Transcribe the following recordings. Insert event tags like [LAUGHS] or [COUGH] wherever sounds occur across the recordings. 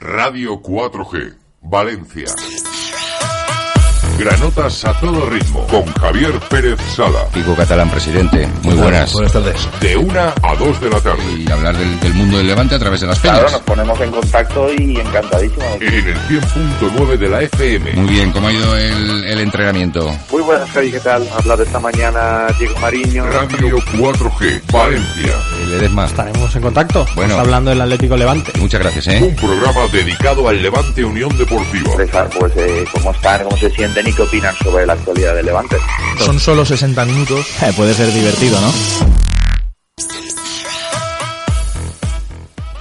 Radio 4G, Valencia. Granotas a todo ritmo con Javier Pérez Sala. Pico Catalán, presidente. Muy buenas. Buenas tardes. De una a dos de la tarde. Y hablar del, del mundo del Levante a través de las Claro, peñas. nos ponemos en contacto y encantadísimo. En el 100.9 de la FM. Muy bien, ¿cómo ha ido el, el entrenamiento? Muy buenas, Javi, ¿qué tal? Hablar esta mañana Diego Mariño. Radio 4G, Valencia. Ledesma. Estaremos en contacto. Bueno. Está hablando del Atlético Levante. Muchas gracias, ¿eh? Un programa dedicado al Levante Unión Deportiva. Pues, eh, cómo están, cómo se sienten y qué opinan sobre la actualidad del Levante. Son solo 60 minutos. Eh, puede ser divertido, ¿no?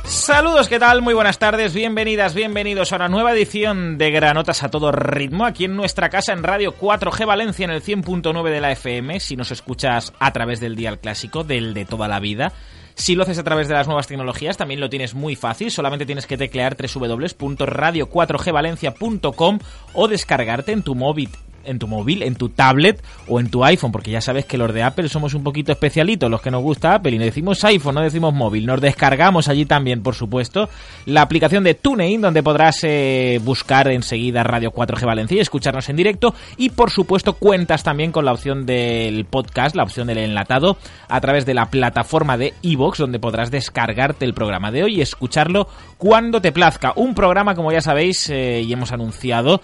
Saludos, ¿qué tal? Muy buenas tardes, bienvenidas, bienvenidos a una nueva edición de Granotas a todo ritmo aquí en nuestra casa en Radio 4G Valencia en el 100.9 de la FM, si nos escuchas a través del dial clásico, del de toda la vida. Si lo haces a través de las nuevas tecnologías, también lo tienes muy fácil, solamente tienes que teclear www.radio4gvalencia.com o descargarte en tu móvil en tu móvil, en tu tablet o en tu iPhone, porque ya sabes que los de Apple somos un poquito especialitos, los que nos gusta Apple, y no decimos iPhone, no decimos móvil. Nos descargamos allí también, por supuesto, la aplicación de TuneIn, donde podrás eh, buscar enseguida Radio 4G Valencia y escucharnos en directo. Y por supuesto, cuentas también con la opción del podcast, la opción del enlatado, a través de la plataforma de iVoox, donde podrás descargarte el programa de hoy y escucharlo cuando te plazca. Un programa, como ya sabéis, eh, y hemos anunciado,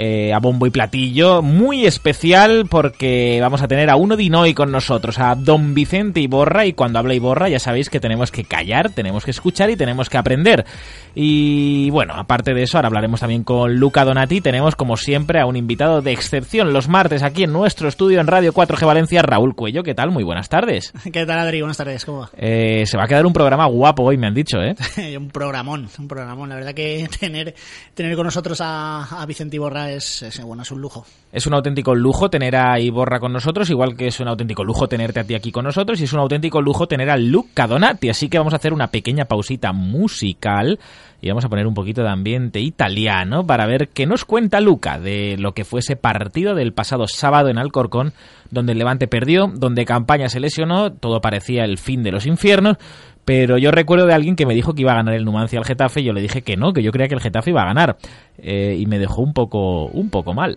eh, a bombo y platillo, muy especial porque vamos a tener a uno de Inoi con nosotros, a don Vicente Iborra, y cuando habla Iborra ya sabéis que tenemos que callar, tenemos que escuchar y tenemos que aprender. Y bueno, aparte de eso, ahora hablaremos también con Luca Donati, tenemos como siempre a un invitado de excepción los martes aquí en nuestro estudio en Radio 4G Valencia, Raúl Cuello, ¿qué tal? Muy buenas tardes. [LAUGHS] ¿Qué tal, Adri? Buenas tardes, ¿cómo va? Eh, se va a quedar un programa guapo hoy, me han dicho, ¿eh? [LAUGHS] un programón, un programón. La verdad que [LAUGHS] tener, tener con nosotros a, a Vicente Iborra es, es, bueno, es un lujo. Es un auténtico lujo tener a Iborra con nosotros, igual que es un auténtico lujo tenerte a ti aquí con nosotros, y es un auténtico lujo tener a Luca Donati. Así que vamos a hacer una pequeña pausita musical y vamos a poner un poquito de ambiente italiano para ver qué nos cuenta Luca de lo que fue ese partido del pasado sábado en Alcorcón, donde el Levante perdió, donde Campaña se lesionó, todo parecía el fin de los infiernos, pero yo recuerdo de alguien que me dijo que iba a ganar el Numancia al Getafe y yo le dije que no, que yo creía que el Getafe iba a ganar. Eh, y me dejó un poco, un poco mal.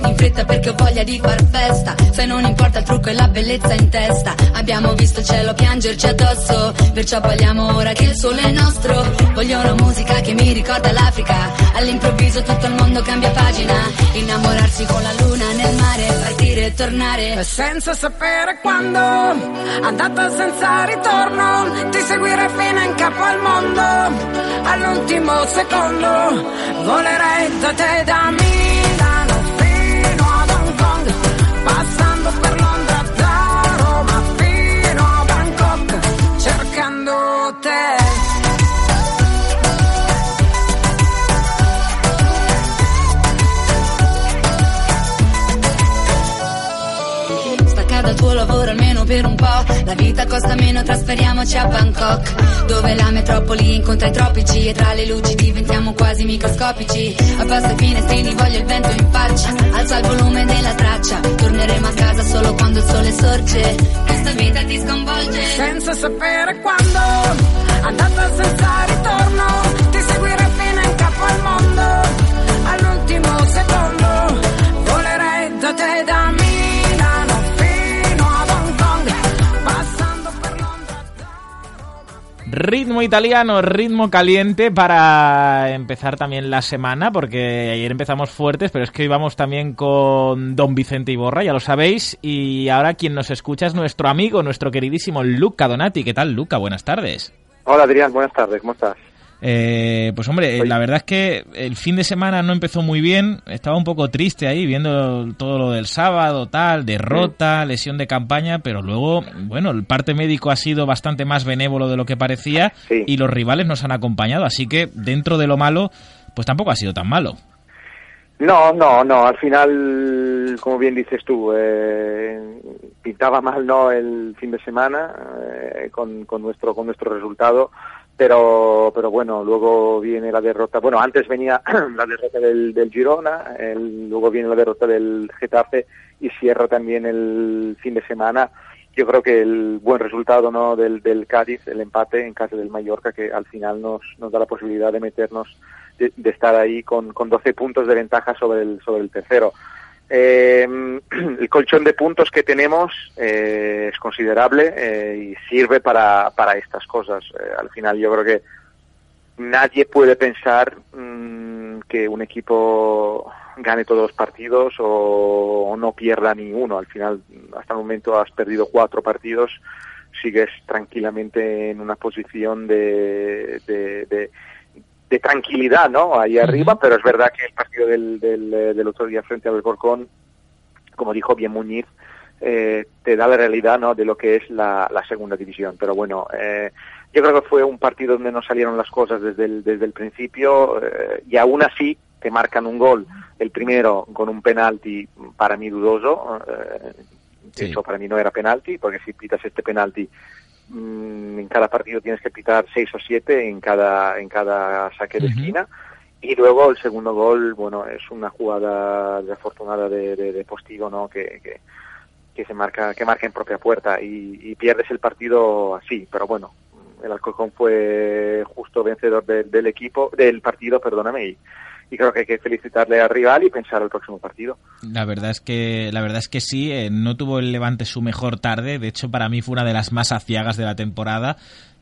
Vestiti in fretta perché ho voglia di far festa. Se non importa il trucco e la bellezza in testa. Abbiamo visto il cielo piangerci addosso Perciò balliamo ora che il sole è nostro. Voglio una musica che mi ricorda l'Africa. All'improvviso tutto il mondo cambia pagina. Innamorarsi con la luna nel mare Partire e tornare. Senza sapere quando Andata senza ritorno Ti seguire fino in capo al mondo. All'ultimo secondo Volerei da te da Milano te. Stacca dal tuo lavoro per un po' La vita costa meno, trasferiamoci a Bangkok Dove la metropoli incontra i tropici E tra le luci diventiamo quasi microscopici. Abbasso i finestrini, voglio il vento in faccia Alza il volume della traccia Torneremo a casa solo quando il sole sorge. Questa vita ti sconvolge. Senza sapere quando Andata senza ritorno Ti seguire fino in capo al mondo. All'ultimo secondo Volerei da te da Milano Ritmo italiano, ritmo caliente para empezar también la semana, porque ayer empezamos fuertes, pero es que hoy también con Don Vicente Iborra, ya lo sabéis, y ahora quien nos escucha es nuestro amigo, nuestro queridísimo Luca Donati. ¿Qué tal, Luca? Buenas tardes. Hola, Adrián, buenas tardes, ¿cómo estás? Eh, pues hombre, la verdad es que el fin de semana no empezó muy bien, estaba un poco triste ahí viendo todo lo del sábado, tal, derrota, lesión de campaña, pero luego, bueno, el parte médico ha sido bastante más benévolo de lo que parecía Sí. y los rivales nos han acompañado, así que dentro de lo malo, pues tampoco ha sido tan malo. No, no, no. Al final, como bien dices tú, eh, pintaba mal no el fin de semana eh, con, con nuestro con nuestro resultado, pero pero bueno, luego viene la derrota. Bueno, antes venía [CLEARS THROAT] la derrota del, del Girona, el- luego viene la derrota del Getafe y cierra también el fin de semana. Yo creo que el buen resultado no del, del Cádiz, el empate en casa del Mallorca, que al final nos, nos da la posibilidad de meternos de, de estar ahí con, con 12 puntos de ventaja sobre el, sobre el tercero. Eh, [CLEARS THROAT] el colchón de puntos que tenemos eh, es considerable eh, y sirve para, para estas cosas. Eh, al final yo creo que nadie puede pensar mm, que un equipo gane todos los partidos o, no pierda ni uno. Al final, hasta el momento has perdido cuatro partidos, sigues tranquilamente en una posición de, de- de tranquilidad, ¿no? Ahí arriba, pero es verdad que el partido del, del, eh, del otro día frente al Alcorcón, como dijo bien Muñiz, eh, te da la realidad ¿no? de lo que es la, la segunda división. Pero bueno, eh, yo creo que fue un partido donde no salieron las cosas desde el, desde el principio eh, y aún así te marcan un gol, el primero con un penalti para mí dudoso, eh, de hecho para mí no era penalti, porque si pitas este penalti mm, en cada partido tienes que pitar seis o siete en cada, en cada saque de esquina. Y luego el segundo gol, bueno, es una jugada desafortunada de, de, de Postigo, ¿no? Que, que, que se marca, que marca en propia puerta y, y pierdes el partido así. Pero bueno, el Alcorcón fue justo vencedor del- del equipo, del partido, perdóname, y, y creo que hay que felicitarle al rival y pensar el próximo partido. La verdad es que la verdad es que sí, eh, no tuvo el Levante su mejor tarde, de hecho para mí fue una de las más aciagas de la temporada.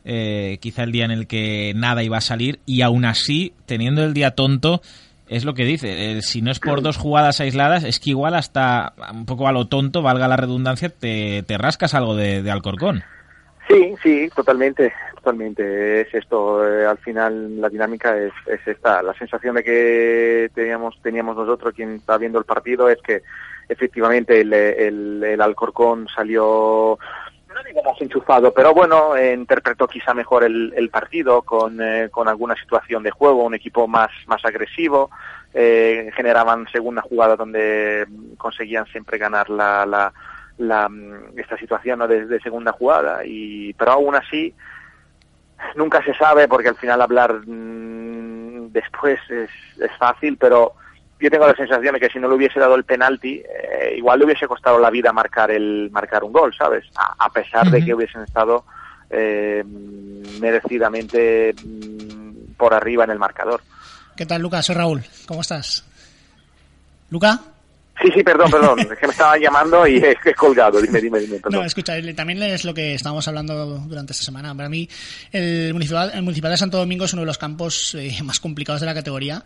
Eh, quizá el día en el que nada iba a salir y aún así, teniendo el día tonto, es lo que dice, eh, si no es por dos jugadas aisladas, es que igual hasta un poco a lo tonto, valga la redundancia, te, te rascas algo de, de Alcorcón. Sí, sí, totalmente, Es esto. eh, al final la dinámica es, es esta. La sensación de que teníamos teníamos nosotros, quien está viendo el partido, es que efectivamente el, el, el Alcorcón salió no digo más enchufado, pero bueno, interpretó quizá mejor el, el partido con, eh, con alguna situación de juego, un equipo más, más agresivo, eh, generaban segunda jugada donde conseguían siempre ganar la, la, la, mm, esta situación ¿no? de, de segunda jugada, y, pero aún así nunca se sabe porque al final hablar mm, después es, es fácil, pero yo tengo la sensación de que si no le hubiese dado el penalti, eh, igual le hubiese costado la vida marcar el marcar un gol, ¿sabes? A, a pesar de que hubiesen estado eh, merecidamente mm, por arriba en el marcador. ¿Qué tal, Lucas? Soy Raúl. ¿Cómo estás? ¿Luca? Sí, sí, perdón, perdón, [LAUGHS] es que me estaban llamando y es que he colgado. Dime, dime, dime, perdón. No, escucha, también es lo que estábamos hablando durante esta semana. Para mí, el municipal, el municipal de Santo Domingo es uno de los campos eh, más complicados de la categoría.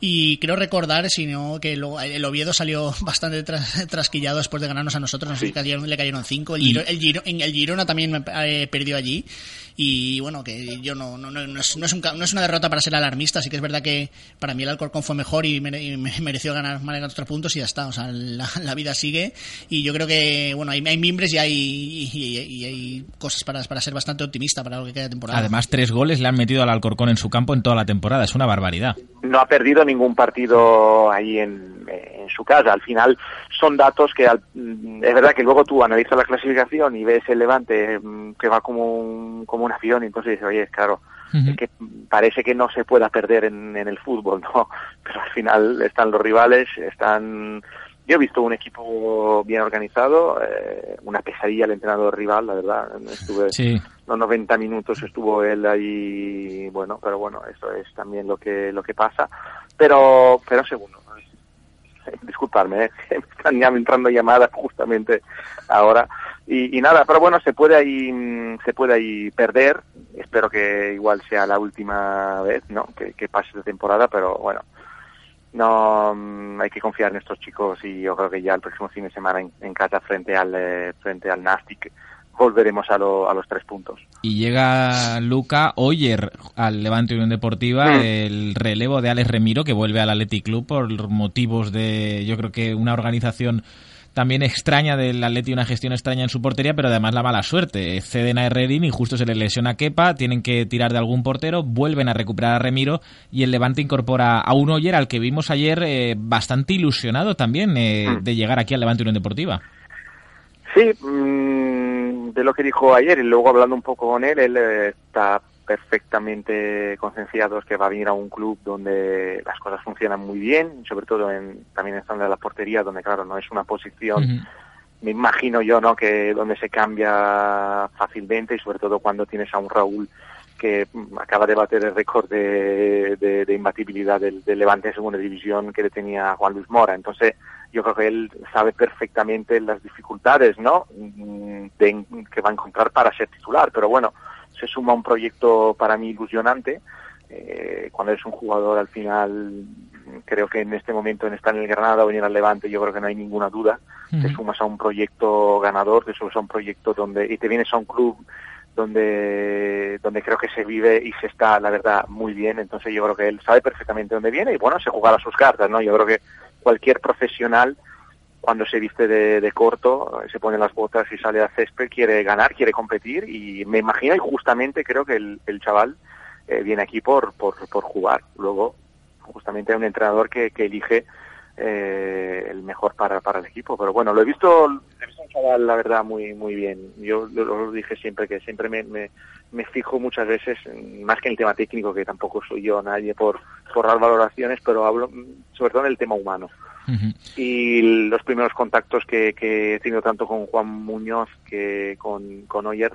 Y creo recordar, si no, que luego el Oviedo salió [LAUGHS] bastante tras- trasquillado después de ganarnos a nosotros. No sé si cayeron- le cayeron cinco. El, Giro- el, Giro- el Girona también eh, perdió allí. Y bueno, que yo no, no, no, no es, no, es un ca- no es una derrota para ser alarmista. Sí que es verdad que para mí el Alcorcón fue mejor y, mere- y me- [LAUGHS] mereció ganar más de tres puntos y ya está. O sea, la, la vida sigue. Y yo creo que, bueno, hay, hay mimbres y hay, y, y- y hay cosas para, para ser bastante optimista para lo que queda de temporada. Además, tres goles le han metido al Alcorcón en su campo en toda la temporada, es una barbaridad. no ha perdido ningún partido ahí en, en su casa. Al final son datos que al- mm, es verdad que luego tú analizas la clasificación y ves el Levante mm, que va como un, como un avión y entonces dices, oye, claro, es que parece que no se pueda perder en, en el fútbol, [LAUGHS] ¿no? Pero al final están los rivales, están... Yo he visto un equipo bien organizado, eh, una pesadilla el entrenador rival, la verdad. Estuve Sí. los 90 minutos estuvo él ahí, bueno, pero bueno, eso es también lo que lo que pasa. Pero, pero segundo, [LAUGHS] disculparme, ¿eh? [LAUGHS] me están entrando llamadas justamente ahora. Y, y nada, pero bueno, se puede ahí, mm, se puede ahí perder. Espero que igual sea la última vez, ¿no? Que, pase la temporada, pero bueno, no mm, hay que confiar en estos chicos y yo creo que ya el próximo fin de semana en, en casa frente al eh, frente al Nastic volveremos a, lo- a los tres puntos. Y llega Luca Oyer al Levante Unión Deportiva, Mm. el relevo de Alex Remiro, que vuelve al Athletic Club por motivos de, yo creo que una organización también extraña del Atleti, una gestión extraña en su portería, pero además la mala suerte. Ceden a Herrerín y justo se le lesiona a Kepa, tienen que tirar de algún portero, vuelven a recuperar a Remiro y el Levante incorpora a un Oyer al que vimos ayer eh, bastante ilusionado también eh, Mm. de llegar aquí al Levante Unión Deportiva. Sí, mm, de lo que dijo ayer y luego hablando un poco con él, él eh, está perfectamente concienciado que va a venir a un club donde las cosas funcionan muy bien, sobre todo en, también estando en la portería, donde claro, no es una posición, me imagino yo, ¿no? Que donde se cambia fácilmente y sobre todo cuando tienes a un Raúl que mm, acaba de bater el récord de, de- de imbatibilidad del, del Levante en segunda división que le tenía Juan Luis Mora. Entonces, yo creo que él sabe perfectamente las dificultades, ¿no? Mm, de- que va a encontrar para ser titular. Pero bueno, se suma un proyecto para mí ilusionante. Eh, cuando eres un jugador al final, creo que en este momento en estar en el Granada o venir al Levante, yo creo que no hay ninguna duda. Te sumas a un proyecto ganador, te sumas a un proyecto donde, y te vienes a un club donde, donde creo que se vive y se está, la verdad, muy bien. Entonces yo creo que él sabe perfectamente dónde viene y bueno, se jugará sus cartas, ¿no? Yo creo que cualquier profesional cuando se viste de, de corto, se pone las botas y sale a césped, quiere ganar, quiere competir y me imagino y justamente creo que el, el chaval eh, viene aquí por, por, por jugar. Luego, justamente hay un entrenador que, que elige eh, el mejor para, para el equipo. Pero bueno, lo he visto, he visto un chaval, la verdad, muy muy bien. Yo lo, lo dije siempre, que siempre me, me, me fijo muchas veces, más que en el tema técnico, que tampoco soy yo nadie por, por dar valoraciones, pero hablo mm, sobre todo en el tema humano y los primeros contactos que, que he tenido tanto con Juan Muñoz que con, con Oyer,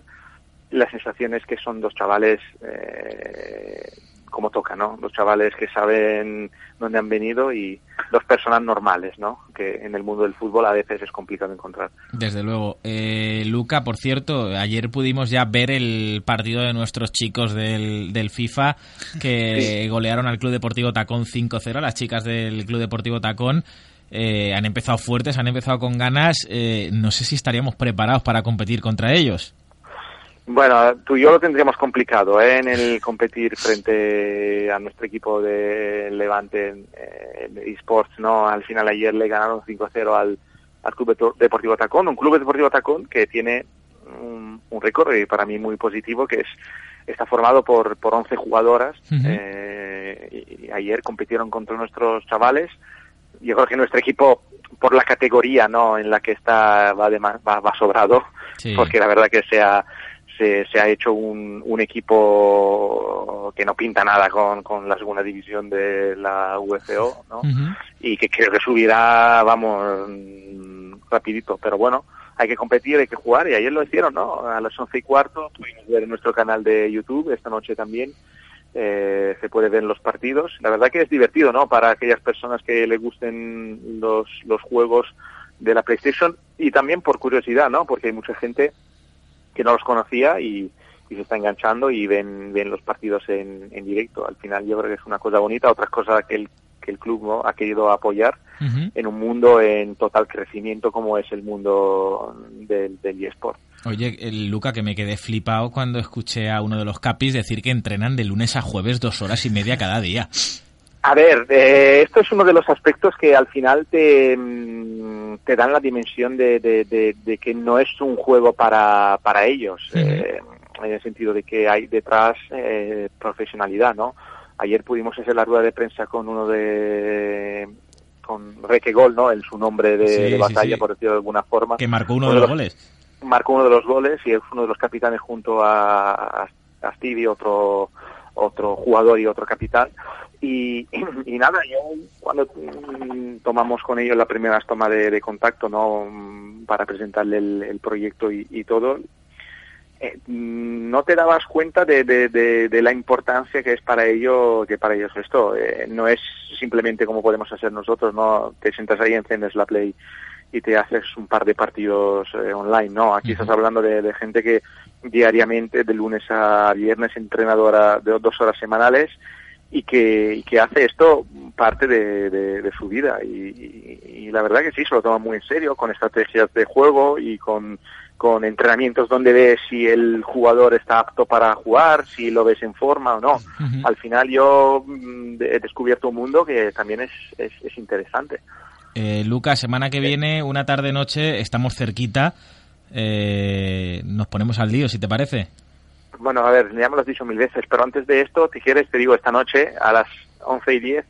la sensación es que son dos chavales eh, como toca, ¿no? Dos chavales que saben dónde han venido y dos personas normales, ¿no? Que en el mundo del fútbol a veces es complicado encontrar. Desde luego. Eh, Luca, por cierto, ayer pudimos ya ver el partido de nuestros chicos del, del FIFA que [LAUGHS] golearon al Club Deportivo Tacón 5-0. Las chicas del Club Deportivo Tacón eh, han empezado fuertes, han empezado con ganas. Eh, no sé si estaríamos preparados para competir contra ellos. Bueno, tú y yo lo tendríamos complicado ¿eh? en el competir frente a nuestro equipo de Levante en, eSports, ¿no? Al final ayer le ganaron 5-0 al, al Club Deportivo Tacón, un Club Deportivo Tacón que tiene un, un récord y para mí muy positivo, que es está formado por, por 11 jugadoras eh, y, y ayer compitieron contra nuestros chavales. Yo creo que nuestro equipo, por la categoría ¿no? en la que está, va, de va, va sobrado, Sí. porque la verdad que se ha, se, se ha hecho un, un equipo que no pinta nada con, con la segunda división de la UFO, ¿no? Y que creo que subirá, vamos, rapidito, pero bueno, hay que competir, hay que jugar, y ayer lo hicieron, ¿no? A las once y cuarto, pudimos ver en nuestro canal de YouTube, esta noche también, eh, se puede ver los partidos. La verdad que es divertido, ¿no? Para aquellas personas que le gusten los, los juegos de la PlayStation, y también por curiosidad, ¿no? Porque hay mucha gente que no los conocía y, y se está enganchando y ven, ven los partidos en, en directo. Al final yo creo que es una cosa bonita, otra cosa que el, que el club ¿no? ha querido apoyar en un mundo en total crecimiento como es el mundo del, del eSport. Oye, el Luca, que me quedé flipado cuando escuché a uno de los capis decir que entrenan de lunes a jueves dos horas y media cada día. A ver, eh, esto es uno de los aspectos que al final te, mm, te dan la dimensión de, de- de- de que no es un juego para, para ellos, eh, en el sentido de que hay detrás eh, profesionalidad, ¿no? Ayer pudimos hacer la rueda de prensa con uno de con Reque Gol, ¿no? En su nombre de, Sí, batalla, sí. por decirlo de alguna forma. Que marcó uno Uno de los los- goles. marcó uno de los goles y es uno de los capitanes junto a, a Stevie, otro otro jugador y otro capitán. Y, [CLEARS THROAT] y nada, yo cuando mm, tomamos con ellos la primera toma de, contacto, ¿no? Mm, Para presentarle el, el proyecto y, y todo, eh, mm, no te dabas cuenta de, de, la importancia que es para ello que para ellos esto Eh, no es simplemente como podemos hacer nosotros no te sientas ahí enciendes la play y te haces un par de partidos eh, online no aquí estás hablando de, de gente que diariamente de lunes a viernes entrenadora de dos horas semanales y que, y que hace esto parte de, de- de su vida y, y- y la verdad que sí, se lo toma muy en serio con estrategias de juego y con, con entrenamientos donde ves si el jugador está apto para jugar, si lo ves en forma o no. Al final yo mm, he descubierto un mundo que también es, es, es interesante. Eh, Lucas, semana que viene, una tarde-noche, estamos cerquita. Eh, nos ponemos al lío, si te parece. Bueno, a ver, ya me lo has dicho mil veces, pero antes de esto, si quieres, te digo, esta noche a las 11 y 10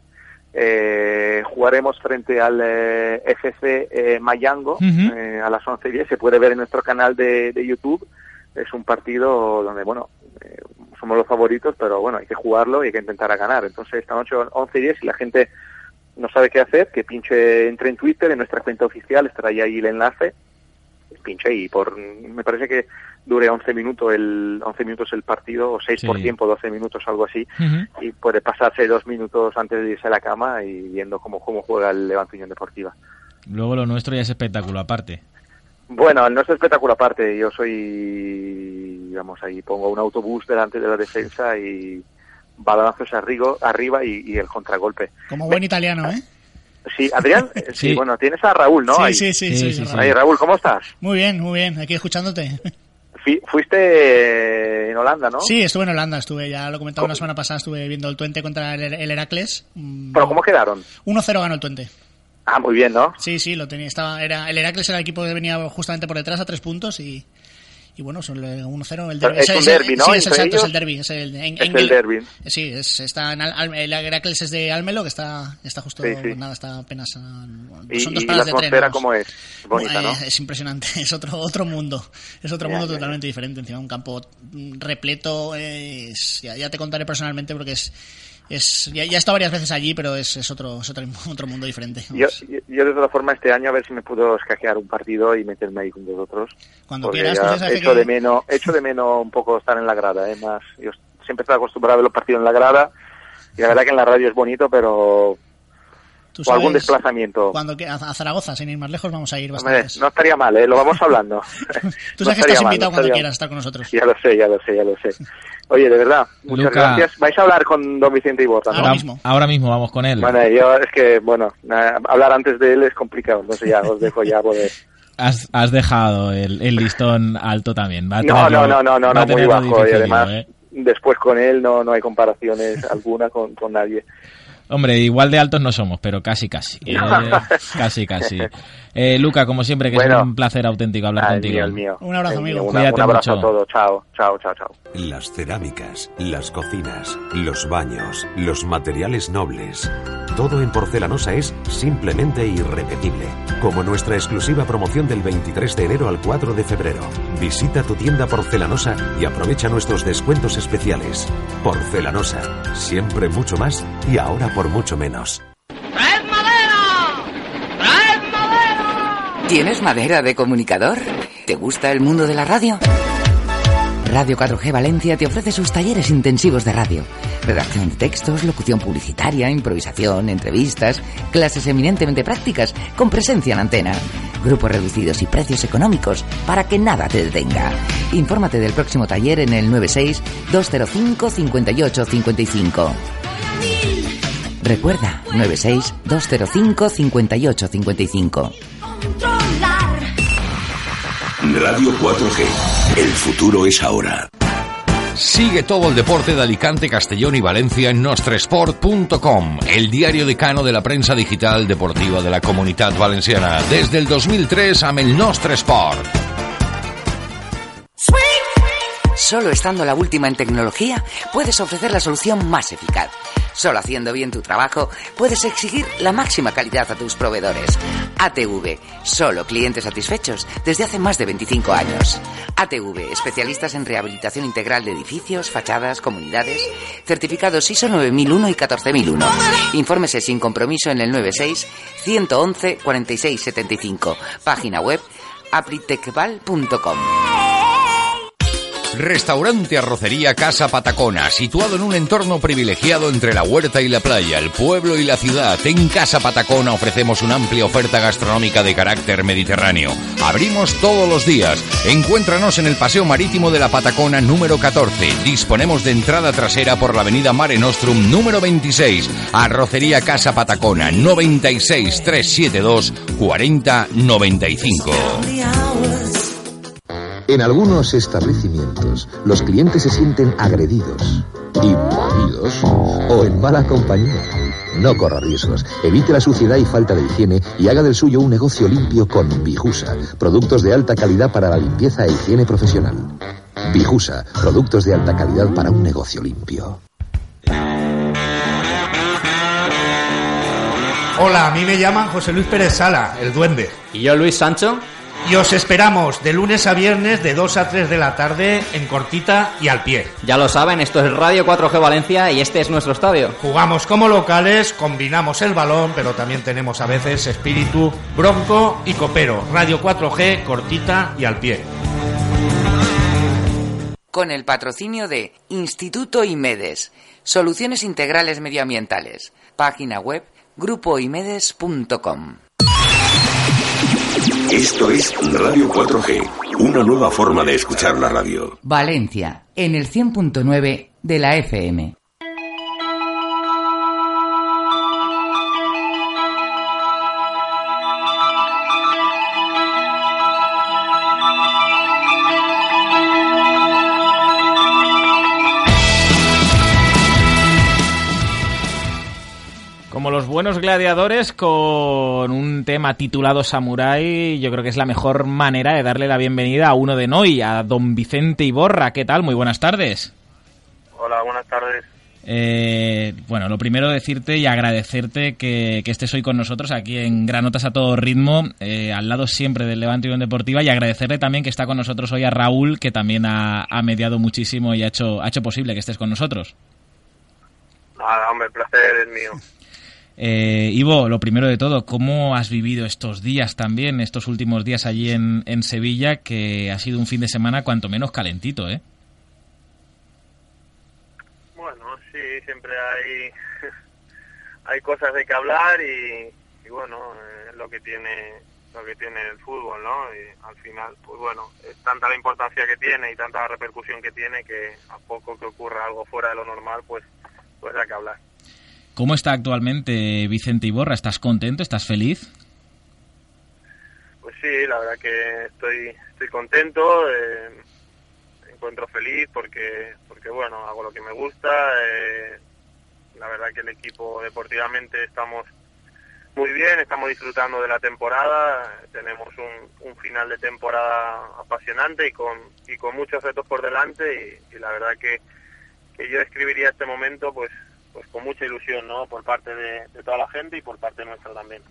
eh, jugaremos frente al eh, FC eh, Mayango eh, a las 11 y 10. Se puede ver en nuestro canal de, de YouTube. Es un partido donde, bueno, eh, somos los favoritos, pero bueno, hay que jugarlo y hay que intentar a ganar. Entonces, esta noche 11 y 10, si la gente no sabe qué hacer, que pinche, entre en Twitter, en nuestra cuenta oficial, estará ahí, el enlace pinche y por me parece que dure 11 minutos el 11 minutos el partido o 6 por tiempo 12 minutos algo así y puede pasarse dos minutos antes de irse a la cama y viendo cómo cómo juega el Levante Unión Deportiva. Luego lo nuestro ya es espectáculo aparte. bueno el nuestro espectáculo aparte. Yo soy digamos ahí pongo un autobús delante de la defensa y balazos arriba arriba y, y el contragolpe Como buen italiano, ¿eh? sí Adrián [LAUGHS] sí. Sí. bueno tienes a Raúl no sí, Ahí. sí, sí, Sí, sí, sí, sí. sí. Ahí, Raúl cómo estás Muy bien, muy bien. Aquí escuchándote. [LAUGHS] Fui- fuiste eh, en Holanda no Sí, estuve en Holanda, estuve, ya lo comentaba la semana pasada, estuve viendo el Twente contra el, el Heracles. Mm, pero cómo quedaron 1-0 ganó el Twente. ah muy bien no Sí, sí, lo tenía. Estaba, era, el Heracles era el equipo que venía justamente por detrás a tres puntos y, y bueno, son el 1-0. El derbi. es un derbi, ¿no? Sí, es exacto, es ellos. el derby. Es el, en- Es en- el derbi. Sí, es, está en Al- el Heracles es de Almelo, que está, está justo, Sí, sí. nada, está apenas. Y, son dos y la paradas de tren. cómo es? Bonita, Eh, ¿no? Es impresionante, [LAUGHS] es otro otro mundo, es otro Ya, mundo ya, totalmente diferente. Encima un campo repleto, es, ya, ya te contaré personalmente porque es, es ya, ya he estado varias veces allí, pero es, es otro es otro, [LAUGHS] otro mundo diferente. Yo, yo, yo de todas formas este año a ver si me puedo escaquear un partido y meterme ahí con vosotros. Cuando quieras, sabes echo que- de menos, echo de menos un poco estar en la grada, ¿eh? Más, yo siempre estaba acostumbrado a ver los partidos en la grada y la verdad que en la radio es bonito, pero tú o algún desplazamiento. Cuando que- a, Zaragoza, sin ir más lejos, vamos a ir Hombre, bastantes. no estaría mal, ¿eh? Lo vamos [LAUGHS] hablando. Tú [LAUGHS] No sabes que estaría estás mal, invitado no cuando estaría- quieras estar con nosotros. Ya lo sé, ya lo sé, ya lo sé. Oye, de verdad, muchas Luca. gracias. Vais a hablar con don Vicente Iborra, ¿no? Ahora mismo. ahora mismo vamos con él. Bueno, yo es que, bueno, hablar antes de él es complicado, entonces ya os dejo ya poder... [LAUGHS] Has, has dejado el, el listón alto también. Va a No, tenerlo- no, no, no, no, va a no muy bajo y además ¿eh? después con él no, no hay comparaciones alguna con, con nadie. Hombre, igual de altos no somos, pero casi, casi. [LAUGHS] Eh, casi, casi. Eh, Luca, como siempre, que Bueno. es un placer auténtico hablar contigo. mío, el mío. Un abrazo, El mío. amigo. Una- Cuídate un abrazo mucho. a todos. Chao, chao, chao, chao. Las cerámicas, las cocinas, los baños, los materiales nobles. Todo en porcelanosa es simplemente irrepetible. Como nuestra exclusiva promoción del 23 de enero al 4 de febrero. Visita tu tienda porcelanosa y aprovecha nuestros descuentos especiales. Porcelanosa, siempre mucho más y ahora por mucho menos. ¡Traed madera! ¡Traed madera! ¿Tienes madera de comunicador? ¿Te gusta el mundo de la radio? Radio 4G Valencia te ofrece sus talleres intensivos de radio. Redacción de textos, locución publicitaria, improvisación, entrevistas, clases eminentemente prácticas con presencia en antena. Grupos reducidos y precios económicos para que nada te detenga. Infórmate del próximo taller en el 96 205 58 55. Recuerda, 96 205 58 55. Radio 4G. El futuro es ahora. Sigue todo el deporte de Alicante, Castellón y Valencia en nostresport.com, el diario decano de la prensa digital deportiva de la Comunidad Valenciana, desde el 2003 amb el Sport. Solo estando la última en tecnología, puedes ofrecer la solución más eficaz. Solo haciendo bien tu trabajo, puedes exigir la máxima calidad a tus proveedores. ATV, solo clientes satisfechos desde hace más de 25 años. ATV, especialistas en rehabilitación integral de edificios, fachadas, comunidades, certificados ISO 9001 y 14001. Infórmese sin compromiso en el 96 111 46 75. Página web apritecval.com. Restaurante Arrocería Casa Patacona, situado en un entorno privilegiado entre la huerta y la playa, el pueblo y la ciudad. En Casa Patacona ofrecemos una amplia oferta gastronómica de carácter mediterráneo. Abrimos todos los días. Encuéntranos en el Paseo Marítimo de la Patacona número 14. Disponemos de entrada trasera por la avenida Mare Nostrum número 26. Arrocería Casa Patacona 96 372 4095. En algunos establecimientos, los clientes se sienten agredidos, invadidos o en mala compañía. No corra riesgos, evite la suciedad y falta de higiene y haga del suyo un negocio limpio con Bijusa, productos de alta calidad para la limpieza e higiene profesional. Bijusa, productos de alta calidad para un negocio limpio. Hola, a mí me llaman José Luis Pérez Sala, el duende. ¿Y yo Luis Sancho? Y os esperamos de lunes a viernes de 2 a 3 de la tarde en cortita y al pie. Ya lo saben, esto es Radio 4G Valencia y este es nuestro estadio. Jugamos como locales, combinamos el balón, pero también tenemos a veces espíritu bronco y copero. Radio 4G, cortita y al pie. Con el patrocinio de Instituto Imedes, Soluciones Integrales Medioambientales. Página web grupoimedes.com. Esto es Radio 4G, una nueva forma de escuchar la radio. Valencia, en el 100.9 de la FM. Buenos gladiadores, con un tema titulado Samurai, yo creo que es la mejor manera de darle la bienvenida a uno de Noi, a don Vicente Iborra. ¿Qué tal? Muy buenas tardes. Hola, buenas tardes. Eh, bueno, lo primero decirte y agradecerte que, que, estés hoy con nosotros aquí en Granotas a todo ritmo, eh, al lado siempre del Levante Unión Deportiva y agradecerle también que está con nosotros hoy a Raúl, que también ha, ha mediado muchísimo y ha hecho, ha hecho posible que estés con nosotros. Nada, hombre, el placer es mío. Eh, Ivo, lo primero de todo, ¿cómo has vivido estos días también, estos últimos días allí en, en Sevilla, que ha sido un fin de semana cuanto menos calentito, eh? Bueno, sí, siempre hay, [LAUGHS] hay cosas de que hablar y, bueno, eh, lo que tiene lo que tiene el fútbol, ¿no? Y al final, pues bueno, es tanta la importancia que tiene y tanta la repercusión que tiene que a poco que ocurra algo fuera de lo normal, pues, pues hay que hablar. ¿Cómo está actualmente Vicente Iborra? ¿Estás contento? ¿Estás feliz? Pues sí, la verdad que estoy estoy contento, eh, me encuentro feliz porque porque bueno hago lo que me gusta. Eh, la verdad que el equipo deportivamente estamos muy bien, estamos disfrutando de la temporada, tenemos un, final de temporada apasionante y con y con muchos retos por delante y, y la verdad que, que yo escribiría este momento pues pues con mucha ilusión, ¿no? Por parte de, de toda la gente y por parte nuestra también.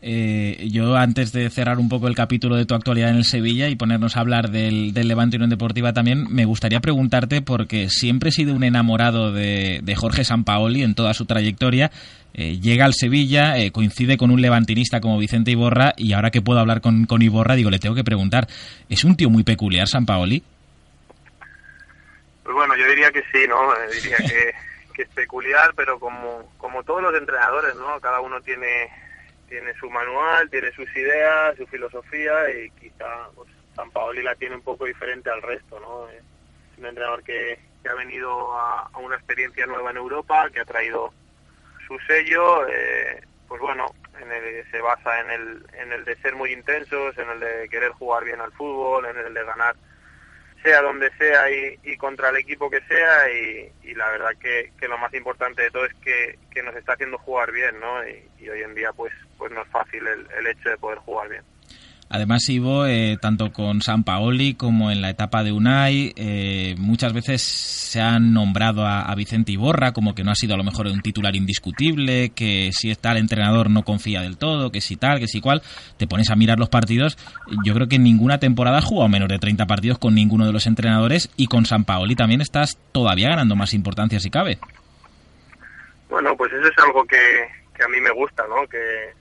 Eh, yo antes de cerrar un poco el capítulo de tu actualidad en el Sevilla y ponernos a hablar del, del Levante Unión Deportiva también, me gustaría preguntarte porque siempre he sido un enamorado de, de Jorge Sampaoli en toda su trayectoria. Eh, llega al Sevilla, eh, coincide con un levantinista como Vicente Iborra y ahora que puedo hablar con, con Iborra digo, le tengo que preguntar, ¿es un tío muy peculiar Sampaoli? Pues bueno, yo diría que sí, ¿no? diría que que es peculiar, pero como, como todos los entrenadores, ¿no? Cada uno tiene, tiene su manual, tiene sus ideas, su filosofía y quizá pues, San Paoli la tiene un poco diferente al resto, ¿no? Es un entrenador que, que ha venido a, una experiencia nueva en Europa, que ha traído su sello, eh, pues bueno, en el, se basa en el, en el de ser muy intensos, en el de querer jugar bien al fútbol, en el de ganar sea donde sea y, y, contra el equipo que sea y, y la verdad que, que, lo más importante de todo es que, que nos está haciendo jugar bien, ¿no? Y, hoy en día pues pues no es fácil el, el hecho de poder jugar bien. Además, Ivo, eh, tanto con San Paoli como en la etapa de Unai, eh, muchas veces se han nombrado a, Vicente Iborra como que no ha sido a lo mejor un titular indiscutible, que si el entrenador no confía del todo, que si tal, que si cual. Te pones a mirar los partidos. Yo creo que en ninguna temporada has jugado menos de 30 partidos con ninguno de los entrenadores y con San Paoli también estás todavía ganando más importancia si cabe. Bueno, pues eso es algo que, que a mí me gusta, ¿no? Que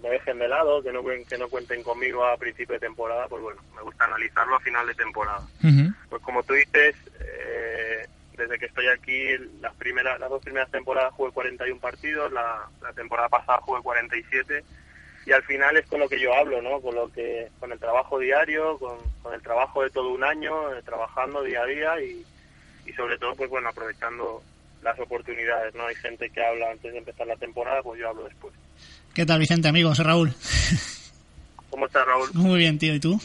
que me dejen de lado, que no, que no cuenten conmigo a principio de temporada, pues bueno, me gusta analizarlo a final de temporada. Uh -huh. pues como tú dices, eh, desde que estoy aquí, las primeras, las dos primeras temporadas jugué 41 partidos, la, la temporada pasada jugué 47 y al final es con lo que yo hablo, ¿no? Con lo que, con el trabajo diario, con, con el trabajo de todo un año, eh, trabajando día a día y, y sobre todo, pues bueno, aprovechando las oportunidades, ¿no? Hay gente que habla antes de empezar la temporada, pues yo hablo después. ¿Qué tal, Vicente, amigo? Soy Raúl. ¿Cómo estás, Raúl? Muy bien, tío. ¿Y tú?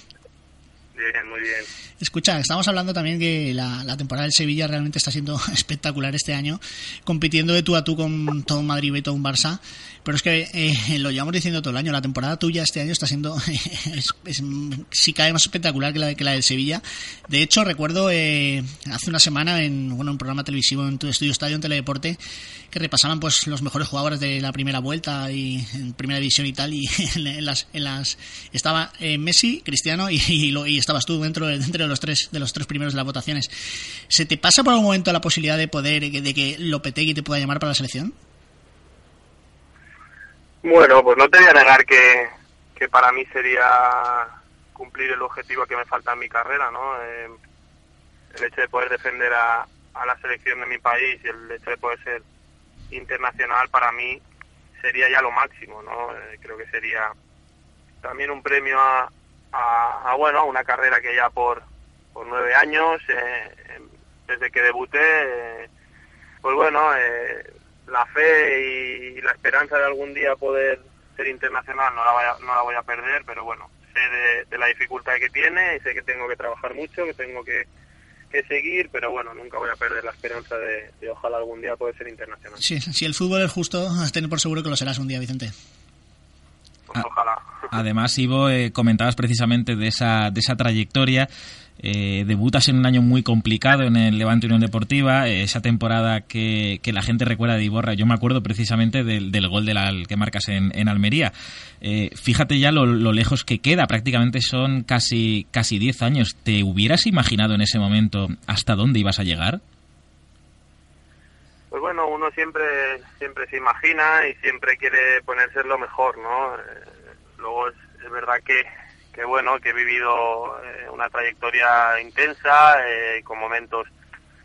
Bien, muy bien. Escucha, estamos hablando también que la, la, temporada del Sevilla realmente está siendo [LAUGHS] espectacular este año, compitiendo de tú a tú con todo un Madrid y todo un Barça. Pero es que eh, lo llevamos diciendo todo el año, la temporada tuya este año está siendo, [LAUGHS] es, es, cae más espectacular que la, que la del Sevilla. De hecho, recuerdo eh, hace una semana en bueno, un programa televisivo en tu estudio estadio en Teledeporte que repasaban pues los mejores jugadores de la primera vuelta y en primera división y tal y [LAUGHS] en, las, en las estaba eh, Messi, Cristiano y, y, y, estabas tú dentro, de los tres de los tres primeros de las votaciones. ¿Se te pasa por algún momento la posibilidad de poder de que Lopetegui te pueda llamar para la selección? Bueno, pues no te voy a negar que, que para mí sería cumplir el objetivo que me falta en mi carrera, ¿no? Eh, el hecho de poder defender a, a la selección de mi país y el hecho de poder ser internacional para mí sería ya lo máximo, ¿no? Eh, creo que sería también un premio a, a, a, bueno, a una carrera que ya por, por nueve años, eh, desde que debuté, eh, pues bueno, eh, la fe y la esperanza de algún día poder ser internacional no la voy a, no la voy a perder, pero bueno, sé de, la dificultad que tiene y sé que tengo que trabajar mucho, que tengo que, que seguir, pero bueno, nunca voy a perder la esperanza de, ojalá algún día poder ser internacional. Si el fútbol es justo, tener por seguro que lo serás un día, Vicente. Pues ojalá. Además, Ivo, eh, comentabas precisamente de esa, de esa trayectoria. Eh, debutas en un año muy complicado en el Levante Unión Deportiva, eh, esa temporada que, que, la gente recuerda de Iborra. Yo me acuerdo precisamente del, del gol de la, que marcas en, en Almería. Eh, fíjate ya lo, lo, lejos que queda, prácticamente son casi, casi 10 años. ¿Te hubieras imaginado en ese momento hasta dónde ibas a llegar? Pues bueno, uno siempre, siempre se imagina y siempre quiere ponerse lo mejor, ¿no? luego es, es verdad que que bueno, que he vivido eh, una trayectoria intensa, eh, con momentos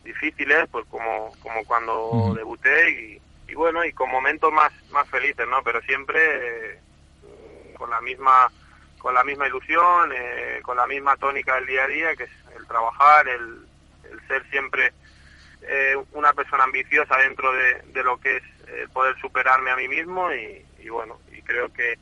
difíciles, pues como, como cuando uh -huh. debuté y, y, bueno, y con momentos más, más felices, ¿no? Pero siempre eh, con la misma con la misma ilusión, eh, con la misma tónica del día a día, que es el trabajar, el, el ser siempre eh, una persona ambiciosa dentro de, de lo que es el poder superarme a mí mismo y, y bueno, y creo que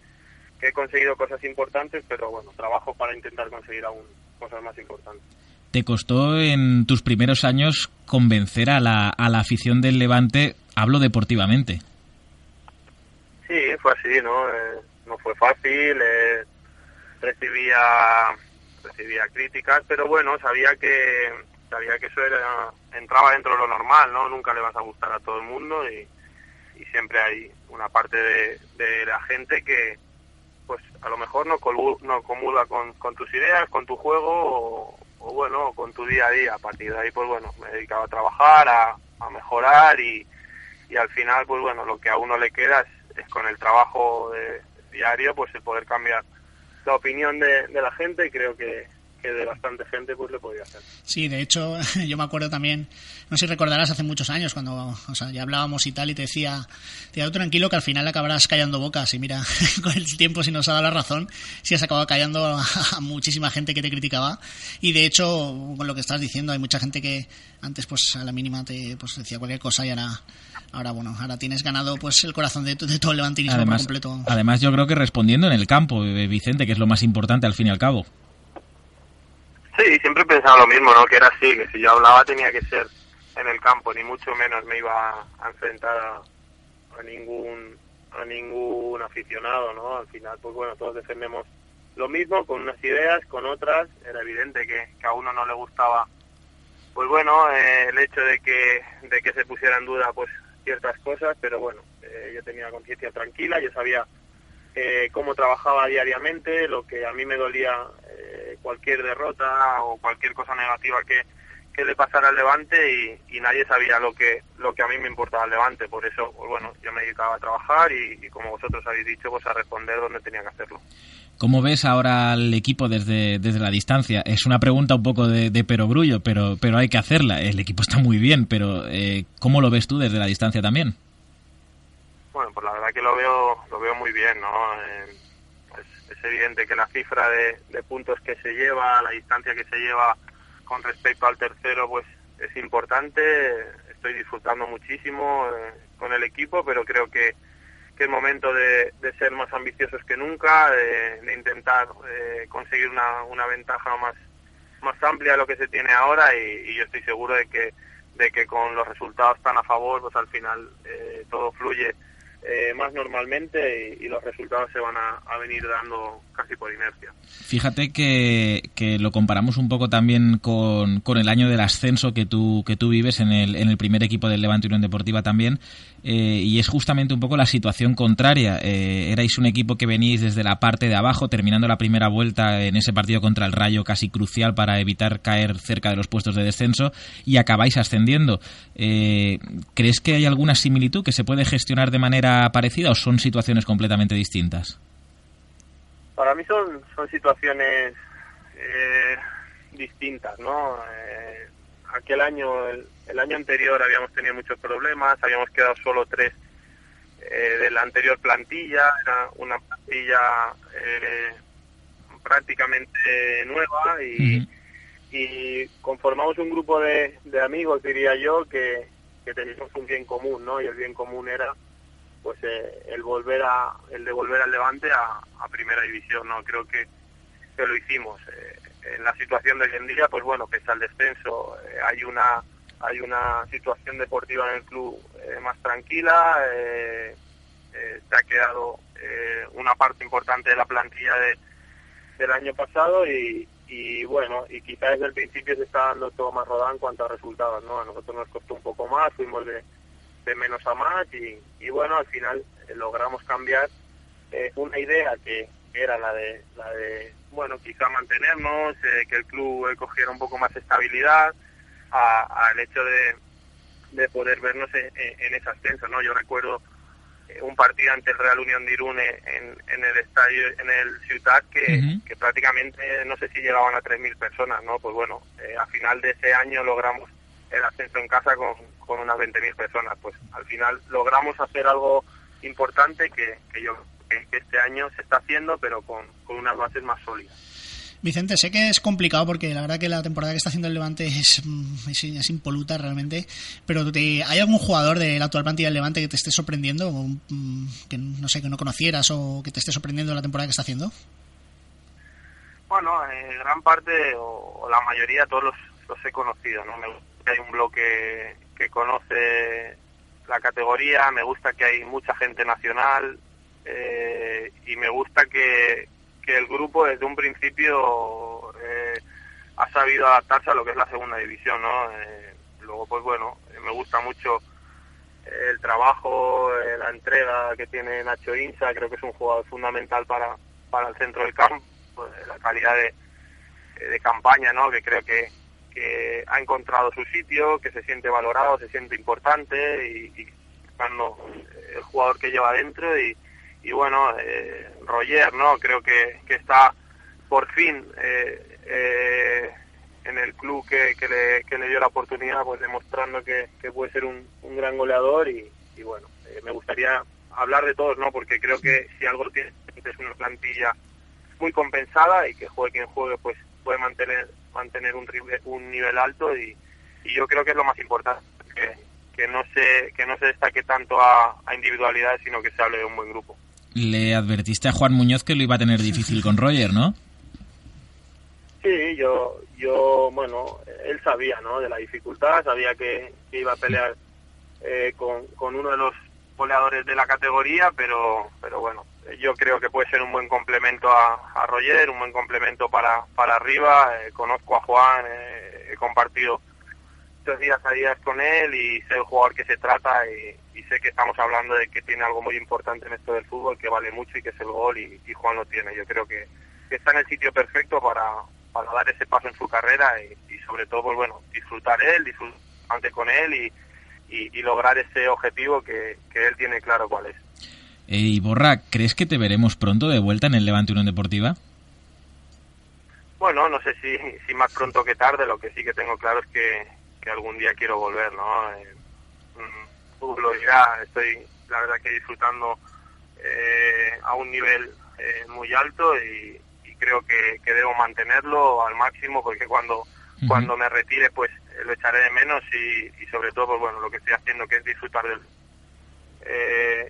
que he conseguido cosas importantes, pero bueno, trabajo para intentar conseguir aún cosas más importantes. ¿Te costó en tus primeros años convencer a la, a la afición del Levante? Hablo deportivamente. Sí, fue así, ¿no? Eh, no fue fácil, eh, recibía recibía críticas, pero bueno, sabía que sabía que eso era entraba dentro de lo normal, ¿no? Nunca le vas a gustar a todo el mundo y, siempre hay una parte de, la gente que, pues a lo mejor no, no comulga con, tus ideas, con tu juego o, bueno, con tu día a día. A partir de ahí, pues bueno, me dedicaba a trabajar, a, a mejorar y, y, al final, pues bueno, lo que a uno le queda es, es con el trabajo de, diario, pues el poder cambiar la opinión de la gente y creo que, que de bastante gente pues le podía hacer. Sí, de hecho, [LAUGHS] yo me acuerdo también, no sé si recordarás hace muchos años cuando o sea, ya hablábamos y tal y te decía, te digo tranquilo que al final acabarás callando bocas y mira, [LAUGHS] con el tiempo si nos ha dado la razón, si has acabado callando a, a, muchísima gente que te criticaba y de hecho, con lo que estás diciendo, hay mucha gente que antes pues a la mínima te pues decía cualquier cosa y ahora ahora bueno, ahora tienes ganado pues el corazón de, de todo el levantinismo además, por completo. Además yo creo que respondiendo en el campo, Vicente, que es lo más importante al fin y al cabo. Sí, siempre he pensado lo mismo, ¿no? Que era así, que si yo hablaba tenía que ser en el campo, ni mucho menos me iba a enfrentar a, a ningún a ningún aficionado, ¿no? Al final, pues bueno, todos defendemos lo mismo, con unas ideas, con otras. Era evidente que, que a uno no le gustaba, pues bueno, eh, el hecho de que de que se pusiera en duda, pues ciertas cosas, pero bueno, eh, yo tenía conciencia tranquila, yo sabía eh, cómo trabajaba diariamente, lo que a mí me dolía eh, cualquier derrota o cualquier cosa negativa que, que le pasara al Levante y, nadie sabía lo que lo que a mí me importaba al Levante, por eso pues bueno, yo me dedicaba a trabajar y, y como vosotros habéis dicho, pues a responder donde tenía que hacerlo. ¿Cómo ves ahora al equipo desde, desde la distancia? Es una pregunta un poco de, de perogrullo, pero, pero hay que hacerla. El equipo está muy bien, pero eh, ¿cómo lo ves tú desde la distancia también? Bueno, pues la verdad que lo veo, lo veo muy bien, ¿no? Eh, es, evidente que la cifra de, puntos que se lleva, la distancia que se lleva con respecto al tercero, pues es importante. Estoy disfrutando muchísimo eh, con el equipo, pero creo que que es momento de, ser más ambiciosos que nunca, de, intentar eh, conseguir una, una, ventaja más, más amplia de lo que se tiene ahora y, yo estoy seguro de que, de que con los resultados tan a favor, pues al final todo fluye eh, más normalmente y, y, los resultados se van a, a, venir dando casi por inercia. Fíjate que, que lo comparamos un poco también con, con, el año del ascenso que tú, que tú vives en el, en el primer equipo del Levante Unión Deportiva también. Eh, y es justamente un poco la situación contraria. Eh, erais un equipo que venís desde la parte de abajo, terminando la primera vuelta en ese partido contra el Rayo casi crucial para evitar caer cerca de los puestos de descenso y acabáis ascendiendo. Eh, ¿Crees que hay alguna similitud que se puede gestionar de manera parecida o son situaciones completamente distintas? Para mí son, son situaciones eh, distintas, ¿no? Eh, aquel año, el, el, año anterior habíamos tenido muchos problemas, habíamos quedado solo tres eh, de la anterior plantilla, era una plantilla prácticamente nueva y, uh -huh. y, conformamos un grupo de, de amigos, diría yo, que, que teníamos un bien común, ¿no? Y el bien común era pues eh, el volver a el de volver al Levante a, primera división no creo que, que lo hicimos. Eh, en la situación de hoy en día pues bueno pese al descenso eh, hay una hay una situación deportiva en el club más tranquila se ha quedado una parte importante de la plantilla de, del año pasado y, y bueno y quizá desde el principio se está dando todo más rodado en cuanto a resultados no a nosotros nos costó un poco más fuimos de de menos a más y, y bueno al final eh, logramos cambiar eh, una idea que, era la de la de bueno quizá mantenernos eh, que el club cogiera un poco más estabilidad al hecho de, de poder vernos en, en, ese ascenso no yo recuerdo un partido ante el Real Unión de Irún en, en el estadio en el Ciutat que, uh -huh. que prácticamente no sé si llegaban a 3.000 personas no pues bueno a final de ese año logramos el ascenso en casa con, con unas 20.000 personas. Pues al final logramos hacer algo importante que, que yo que, este año se está haciendo, pero con, con, unas bases más sólidas. Vicente, sé que es complicado porque la verdad que la temporada que está haciendo el Levante es, es, es impoluta realmente, pero te, ¿hay algún jugador de la actual plantilla del Levante que te esté sorprendiendo, o, que no sé, que no conocieras o que te esté sorprendiendo la temporada que está haciendo? Bueno, en gran parte o, o la mayoría todos los, los he conocido, ¿no? Me que hay un bloque que conoce la categoría, me gusta que hay mucha gente nacional eh, y me gusta que, que, el grupo desde un principio eh, ha sabido adaptarse a lo que es la segunda división, ¿no? Eh, luego, pues bueno, me gusta mucho el trabajo, la entrega que tiene Nacho Insa, creo que es un jugador fundamental para, para el centro del campo, pues, la calidad de, de campaña, ¿no? Que creo que, que ha encontrado su sitio, que se siente valorado, se siente importante y, y cuando el jugador que lleva adentro y, bueno, eh, Roger, ¿no? Creo que, que está por fin eh, eh, en el club que, que, le, dio la oportunidad, pues demostrando que, que puede ser un, un gran goleador y, y bueno, eh, me gustaría hablar de todos, ¿no? Porque creo que si algo tiene es una plantilla muy compensada y que juegue quien juegue, pues puede mantener mantener un, un nivel alto y, y, yo creo que es lo más importante que, que no se que no se destaque tanto a, a, individualidades sino que se hable de un buen grupo. Le advertiste a Juan Muñoz que lo iba a tener difícil con Roger no sí yo yo bueno él sabía no de la dificultad sabía que, que iba a pelear eh, con, con uno de los goleadores de la categoría pero pero bueno yo creo que puede ser un buen complemento a, a Roger, un buen complemento para, para arriba. Eh, conozco a Juan, eh, he compartido dos días a días con él y sé el jugador que se trata y, sé que estamos hablando de que tiene algo muy importante en esto del fútbol, que vale mucho y que es el gol y, Juan lo tiene. Yo creo que, está en el sitio perfecto para, para dar ese paso en su carrera y, sobre todo, pues bueno, disfrutar él, disfrutar con él y, y, lograr ese objetivo que, que él tiene claro cuál es. Eh, y Borra, ¿crees que te veremos pronto de vuelta en el Levante Unión Deportiva? Bueno, no sé si, si más pronto que tarde, lo que sí que tengo claro es que, que algún día quiero volver, ¿no? Eh, mm, lo dirá, estoy la verdad que disfrutando eh, a un nivel eh, muy alto y, y creo que, que, debo mantenerlo al máximo porque cuando, uh -huh. cuando me retire pues lo echaré de menos y, y, sobre todo pues bueno lo que estoy haciendo que es disfrutar del eh,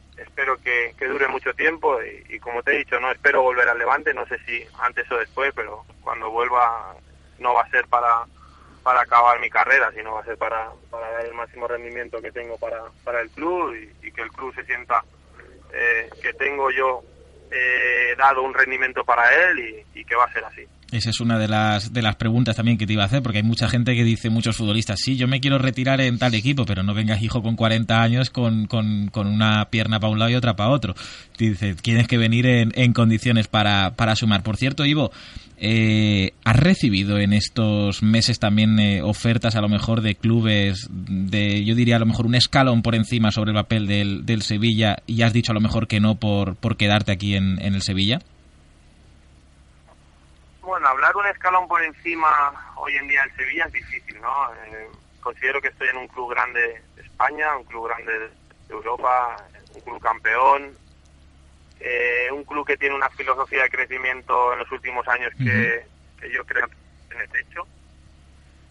que, dure mucho tiempo y, como te he dicho no espero volver al Levante no sé si antes o después pero cuando vuelva no va a ser para para acabar mi carrera sino va a ser para, dar el máximo rendimiento que tengo para, para el club y, que el club se sienta eh, que tengo yo eh, dado un rendimiento para él y, que va a ser así. Esa es una de las, de las preguntas también que te iba a hacer, porque hay mucha gente que dice, muchos futbolistas, sí, yo me quiero retirar en tal equipo, pero no vengas hijo con 40 años con, con, con una pierna para un lado y otra para otro. Dice, tienes que venir en, en condiciones para, para sumar. Por cierto, Ivo, eh, ¿Has recibido en estos meses también eh, ofertas a lo mejor de clubes de, yo diría a lo mejor un escalón por encima sobre el papel del, del Sevilla y has dicho a lo mejor que no por, por quedarte aquí en, en el Sevilla? Bueno, hablar un escalón por encima hoy en día en Sevilla es difícil, ¿no? Eh, considero que estoy en un club grande de España, un club grande de Europa, un club campeón, eh, un club que tiene una filosofía de crecimiento en los últimos años que, uh -huh. que yo creo que tiene techo.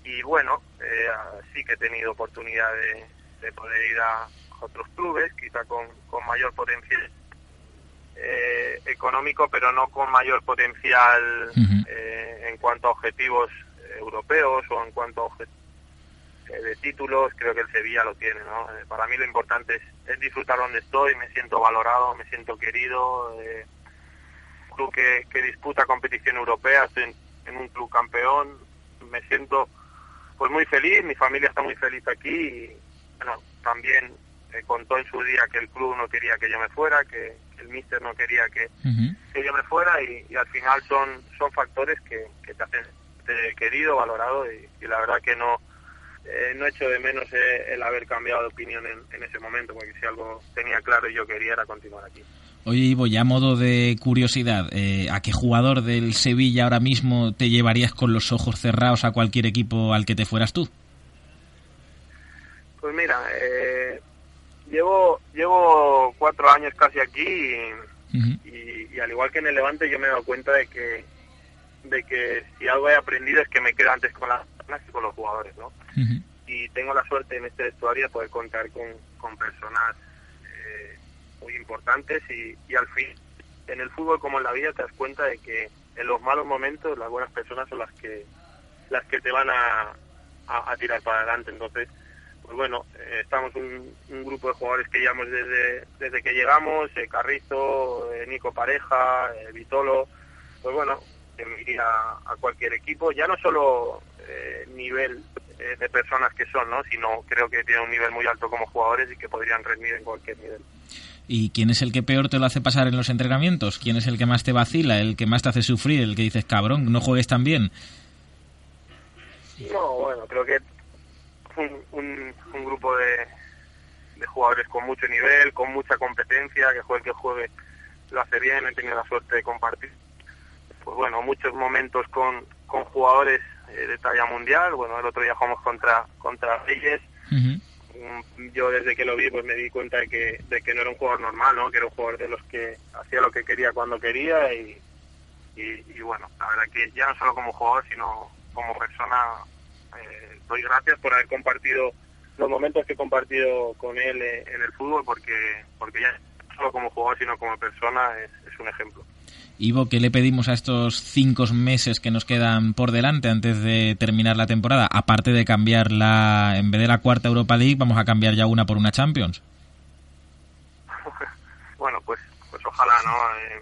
Y bueno, eh, sí que he tenido oportunidad de, de, poder ir a otros clubes, quizá con, con mayor potencial eh, económico, pero no con mayor potencial uh -huh. en cuanto a objetivos europeos o en cuanto a objetivos de títulos, creo que el Sevilla lo tiene, ¿no? Eh, para mí lo importante es, es, disfrutar donde estoy, me siento valorado, me siento querido, eh, un club que, que, disputa competición europea, estoy en, en, un club campeón, me siento pues muy feliz, mi familia está muy feliz aquí y bueno, también eh, contó en su día que el club no quería que yo me fuera, que el míster no quería que, uh -huh. que yo me fuera y, y, al final son, son factores que, que te hacen querido, valorado y, y la verdad que no eh, no echo de menos eh, el haber cambiado de opinión en, en, ese momento, porque si algo tenía claro y yo quería era continuar aquí. Oye, Ivo, ya a modo de curiosidad, eh, ¿a qué jugador del Sevilla ahora mismo te llevarías con los ojos cerrados a cualquier equipo al que te fueras tú? Pues mira, llevo llevo cuatro años casi aquí y, uh -huh. y, y, al igual que en el Levante yo me he dado cuenta de que de que si algo he aprendido es que me quedo antes con las personas que con los jugadores, ¿no? Uh -huh. Y tengo la suerte en este vestuario de poder contar con, con personas eh, muy importantes y, y al fin, en el fútbol como en la vida te das cuenta de que en los malos momentos las buenas personas son las que las que te van a, a, a tirar para adelante. Entonces, pues bueno, eh, estamos un, un, grupo de jugadores que llevamos desde, desde que llegamos, eh, Carrizo, eh, Nico Pareja, Vitolo, pues bueno, me iría a cualquier equipo, ya no solo eh, nivel eh, de personas que son, ¿no? sino creo que tienen un nivel muy alto como jugadores y que podrían rendir en cualquier nivel. ¿Y quién es el que peor te lo hace pasar en los entrenamientos? ¿Quién es el que más te vacila, el que más te hace sufrir, el que dices, cabrón, no juegues tan bien? No, bueno, creo que un, un, un grupo de, de jugadores con mucho nivel, con mucha competencia, que juegue el que juegue lo hace bien, he tenido la suerte de compartir pues bueno, muchos momentos con, con jugadores eh, de talla mundial. Bueno, el otro día jugamos contra, contra Reyes. Uh -huh. Yo desde que lo vi pues me di cuenta de que, de que no era un jugador normal, ¿no? Que era un jugador de los que hacía lo que quería cuando quería y, y, y bueno, la verdad que ya no solo como jugador, sino como persona, eh, doy gracias por haber compartido los momentos que he compartido con él eh, en el fútbol porque, porque ya no solo como jugador, sino como persona es, es un ejemplo. Ivo, ¿qué le pedimos a estos cinco meses que nos quedan por delante antes de terminar la temporada? Aparte de cambiar la, en vez de la cuarta Europa League, vamos a cambiar ya una por una Champions. [LAUGHS] bueno, pues, pues ojalá, ¿no? Eh,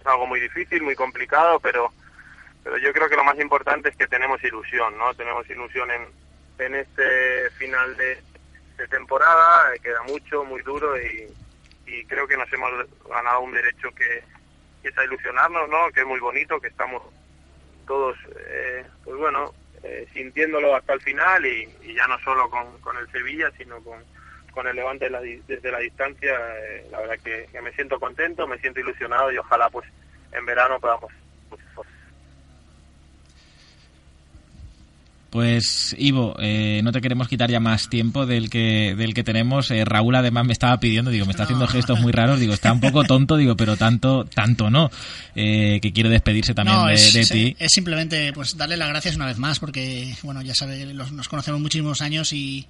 es algo muy difícil, muy complicado, pero, pero yo creo que lo más importante es que tenemos ilusión, ¿no? Tenemos ilusión en, en este final de, temporada, eh, queda mucho, muy duro y, creo que nos hemos ganado un derecho que que es a ilusionarnos, ¿no? Que es muy bonito, que estamos todos, eh, pues bueno, eh, sintiéndolo hasta el final y, ya no solo con, el Sevilla, sino con, con el Levante desde la distancia, eh, la verdad que me siento contento, me siento ilusionado y ojalá pues en verano podamos pues, pues, Pues Ivo, eh, no te queremos quitar ya más tiempo del que del que tenemos. Eh, Raúl además me estaba pidiendo, digo, me está haciendo gestos muy raros, digo, está un poco [LAUGHS] tonto, digo, pero tanto tanto no, eh, que quiere despedirse también No, de, es, de es- ti. es simplemente pues darle las gracias una vez más porque bueno ya sabe los- nos conocemos muchísimos años y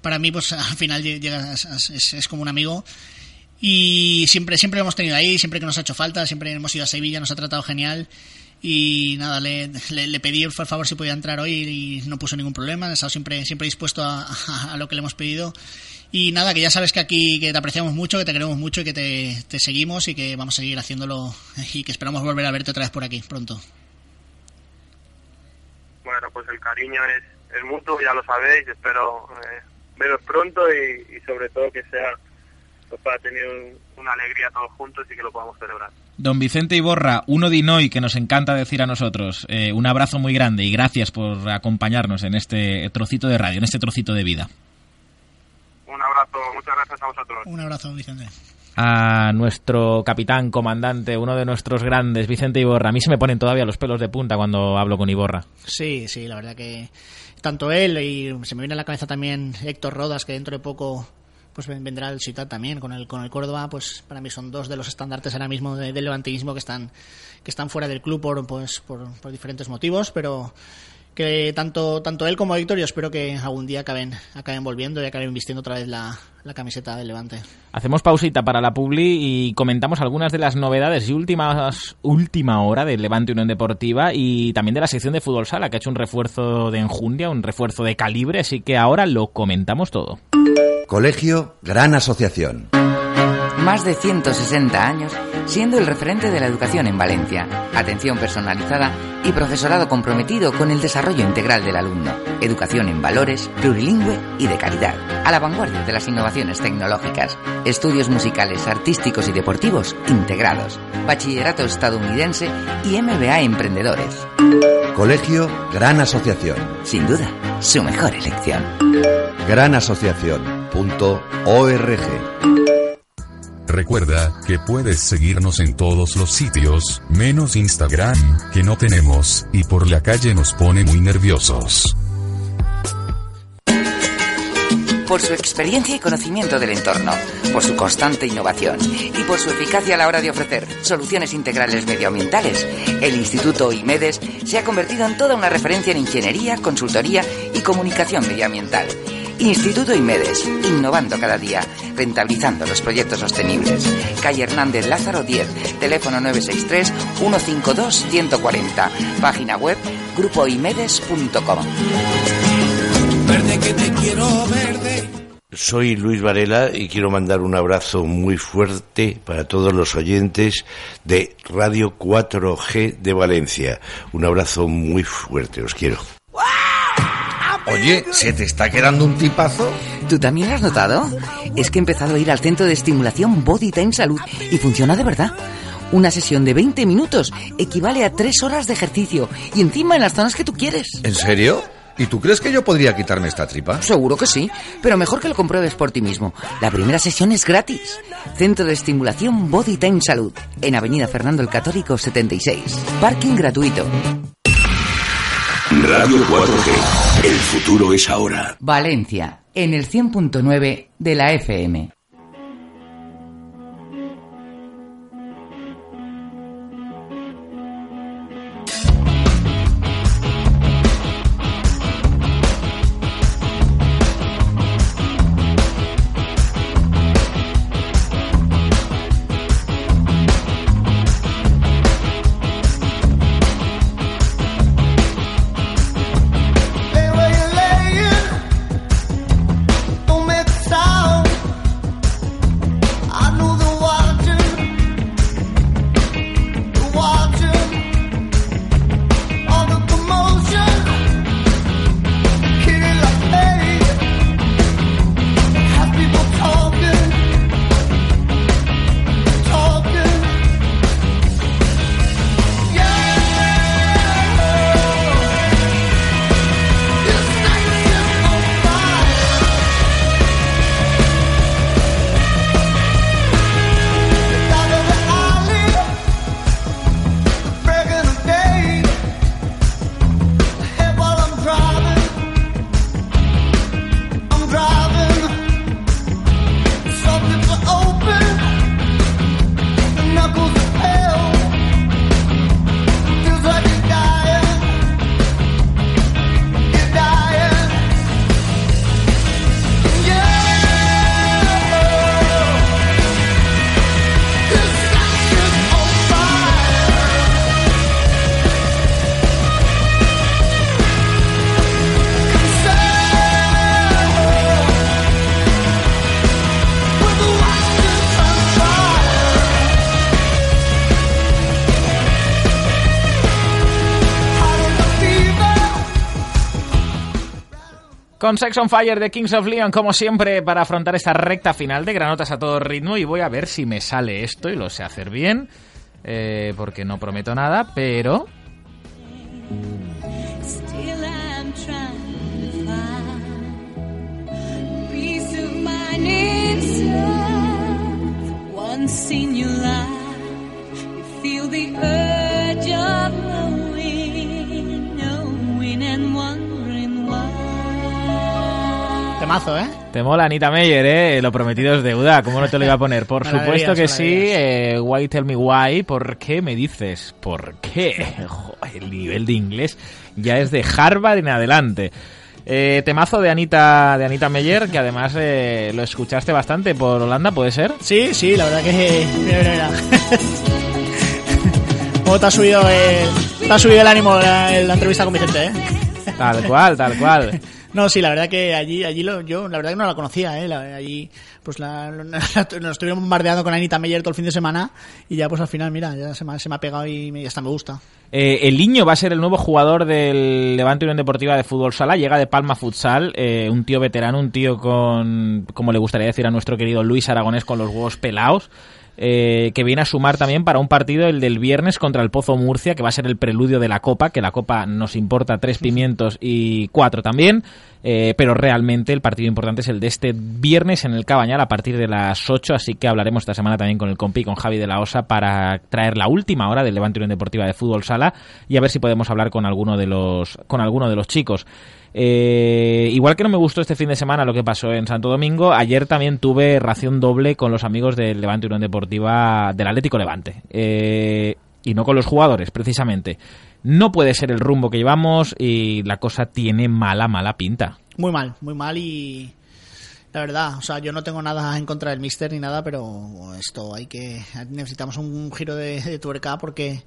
para mí pues [LAUGHS] al final lle- llega es, es- es como un amigo y siempre siempre lo hemos tenido ahí siempre que nos ha hecho falta siempre hemos ido a Sevilla nos ha tratado genial y nada le, le, le pedí por favor si podía entrar hoy y no puso ningún problema. Ha estado siempre siempre dispuesto a, lo que le hemos pedido. Y nada, que ya sabes que aquí que te apreciamos mucho, que te queremos mucho y que te, seguimos y que vamos a seguir haciéndolo y que esperamos volver a verte otra vez por aquí pronto. bueno, pues el cariño es, es mutuo, ya lo sabéis, espero eh, veros pronto y, y sobre todo que sea pues, para tener un- una alegría todos juntos y que lo podamos celebrar. Don Vicente Iborra, uno de Inoi que nos encanta decir a nosotros, eh, un abrazo muy grande y gracias por acompañarnos en este trocito de radio, en este trocito de vida. Un abrazo, muchas gracias a vosotros. Un abrazo, Vicente. a nuestro capitán, comandante, uno de nuestros grandes, Vicente Iborra. A mí se me ponen todavía los pelos de punta cuando hablo con Iborra. Sí, sí, la verdad que tanto él y se me viene a la cabeza también Héctor Rodas, que dentro de poco pues ven- vendrá el Ciutat también. Con el con el Córdoba, pues para mí son dos de los estandartes ahora mismo de- del levantinismo que están que están fuera del club por pues por, por diferentes motivos, pero que tanto tanto él como Héctor yo espero que algún día acaben acaben volviendo y acaben vistiendo otra vez la, la camiseta del Levante. Hacemos pausita para la publi y comentamos algunas de las novedades y últimas última hora del Levante Unión Deportiva y también de la sección de fútbol sala que ha hecho un refuerzo de enjundia, un refuerzo de calibre, así que ahora lo comentamos todo. Colegio Gran Asociación. Más de 160 años siendo el referente de la educación en Valencia. Atención personalizada y profesorado comprometido con el desarrollo integral del alumno. Educación en valores, plurilingüe y de calidad. A la vanguardia de las innovaciones tecnológicas. Estudios musicales, artísticos y deportivos integrados. Bachillerato estadounidense y MBA Emprendedores. Colegio Gran Asociación. Sin duda, su mejor elección. Granasociación.org. Recuerda que puedes seguirnos en todos los sitios, menos Instagram, que no tenemos, y por la calle nos pone muy nerviosos. Por su experiencia y conocimiento del entorno, por su constante innovación y por su eficacia a la hora de ofrecer soluciones integrales medioambientales, el Instituto IMEDES se ha convertido en toda una referencia en ingeniería, consultoría y comunicación medioambiental. Instituto IMEDES, innovando cada día, rentabilizando los proyectos sostenibles. Calle Hernández Lázaro 10, teléfono 963-152-140, página web grupoimedes.com. Verde que te quiero verde. Soy Luis Varela y quiero mandar un abrazo muy fuerte para todos los oyentes de Radio 4G de Valencia. Un abrazo muy fuerte, os quiero. Oye, ¿se te está quedando un tipazo? ¿Tú también lo has notado? Es que he empezado a ir al centro de estimulación Body Time Salud y funciona de verdad. Una sesión de 20 minutos equivale a 3 horas de ejercicio y encima en las zonas que tú quieres. ¿En serio? ¿Y tú crees que yo podría quitarme esta tripa? Seguro que sí, pero mejor que lo compruebes por ti mismo. La primera sesión es gratis. Centro de estimulación Body Time Salud, en Avenida Fernando el Católico 76. Parking gratuito. Radio 4G. El futuro es ahora. Valencia, en el 100.9 de la FM. Con Sex on Fire de Kings of Leon, como siempre, para afrontar esta recta final de granotas a todo ritmo. Y voy a ver si me sale esto y lo sé hacer bien, eh, porque no prometo nada, pero. Temazo, ¿eh? Te mola Anita Meyer, ¿eh? Lo prometido es deuda. ¿Cómo no te lo iba a poner? Por [LAUGHS] supuesto que sí. Eh, why tell me why? ¿Por qué me dices? ¿Por qué? [LAUGHS] Joder, el nivel de inglés ya es de Harvard en adelante. Eh, temazo de Anita de Anita Meyer, que además eh, lo escuchaste bastante por Holanda, ¿puede ser? Sí, sí, la verdad que... [LAUGHS] Mira, mira, mira. ¿Cómo te ha subido el, te ha subido el ánimo la, la entrevista con Vicente, eh? Tal cual, tal cual. No, sí, la verdad que allí, allí lo, yo la verdad que no la conocía, ¿eh? La- allí pues la, [LAUGHS] la- nos estuvieron bombardeando con Anita Meyer todo el fin de semana y ya pues al final, mira, ya se me, se me ha pegado y me, hasta me gusta. Eh, el Niño va a ser el nuevo jugador del Levante Unión Deportiva de Fútbol Sala. Llega de Palma Futsal, eh, un tío veterano, un tío con, como le gustaría decir a nuestro querido Luis Aragonés, con los huevos pelados. Eh, que viene a sumar también para un partido el del viernes contra el Pozo Murcia, que va a ser el preludio de la Copa, que la Copa nos importa tres pimientos y cuatro también, eh, pero realmente el partido importante es el de este viernes en el Cabañal a partir de las 8, así que hablaremos esta semana también con el compi, con Javi de la Osa, para traer la última hora del Levante Unión Deportiva de Fútbol Sala y a ver si podemos hablar con alguno de los, con alguno de los chicos. Eh, igual que no me gustó este fin de semana lo que pasó en Santo Domingo, ayer también tuve ración doble con los amigos del Levante Unión Deportiva del Atlético Levante. Eh, y no con los jugadores, precisamente. No puede ser el rumbo que llevamos y la cosa tiene mala, mala pinta. Muy mal, muy mal y la verdad, o sea, yo no tengo nada en contra del Mister ni nada, pero esto hay que necesitamos un giro de, de tuerca porque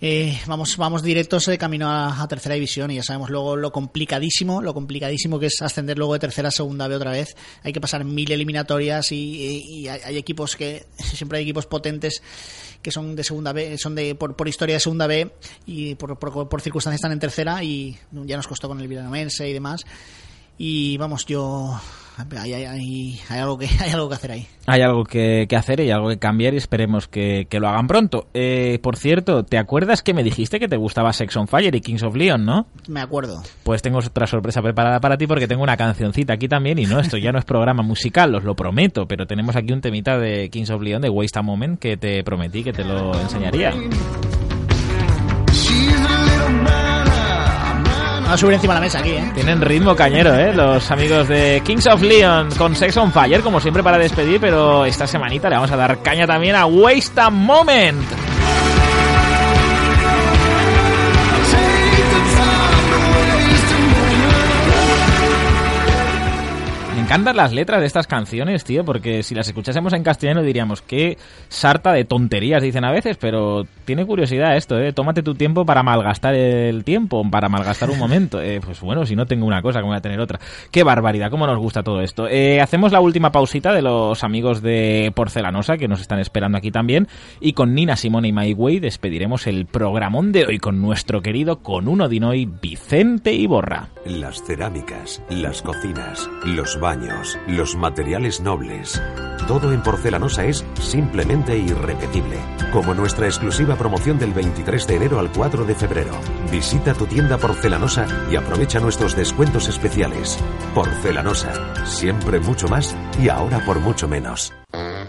eh, vamos vamos directos de camino a, tercera división y ya sabemos luego lo complicadísimo, lo complicadísimo que es ascender luego de tercera a segunda B otra vez. Hay que pasar mil eliminatorias y, hay, equipos que [LAUGHS] siempre hay equipos potentes que son de segunda B, son de por, historia de segunda B y por, por, por circunstancias están en tercera y ya nos costó con el Villaramense y demás. Y vamos, yo hay, hay, hay, hay algo que [LAUGHS] hay algo que hacer ahí. Hay algo que, que hacer y algo que cambiar y esperemos que, que lo hagan pronto. Eh, por cierto, ¿te acuerdas que me dijiste que te gustaba Sex on Fire y Kings of Leon, no? Me acuerdo. Pues tengo otra sorpresa preparada para ti porque tengo una cancioncita aquí también y no, esto ya no es programa musical, os lo prometo, pero tenemos aquí un temita de Kings of Leon de Waste a Moment que te prometí que te lo enseñaría. A subir encima de la mesa aquí, ¿eh? Tienen ritmo cañero, ¿eh? Los amigos de Kings of Leon con Sex on Fire, como siempre para despedir, pero esta semanita le vamos a dar caña también a Waste a Moment. Encantan las letras de estas canciones, tío, porque si las escuchásemos en castellano diríamos que sarta de tonterías dicen a veces, pero tiene curiosidad esto, ¿eh? Tómate tu tiempo para malgastar el tiempo, para malgastar un momento. Eh, pues bueno, si no tengo una cosa, ¿cómo voy a tener otra? Qué barbaridad, cómo nos gusta todo esto. Eh, hacemos la última pausita de los amigos de Porcelanosa que nos están esperando aquí también y con Nina Simone y My Way despediremos el programón de hoy con nuestro querido con uno de hoy Vicente Iborra. Las cerámicas, las cocinas, los baños, los materiales nobles. Todo en porcelanosa es simplemente irrepetible. Como nuestra exclusiva promoción del 23 de enero al 4 de febrero. Visita tu tienda porcelanosa y aprovecha nuestros descuentos especiales. Porcelanosa, siempre mucho más y ahora por mucho menos.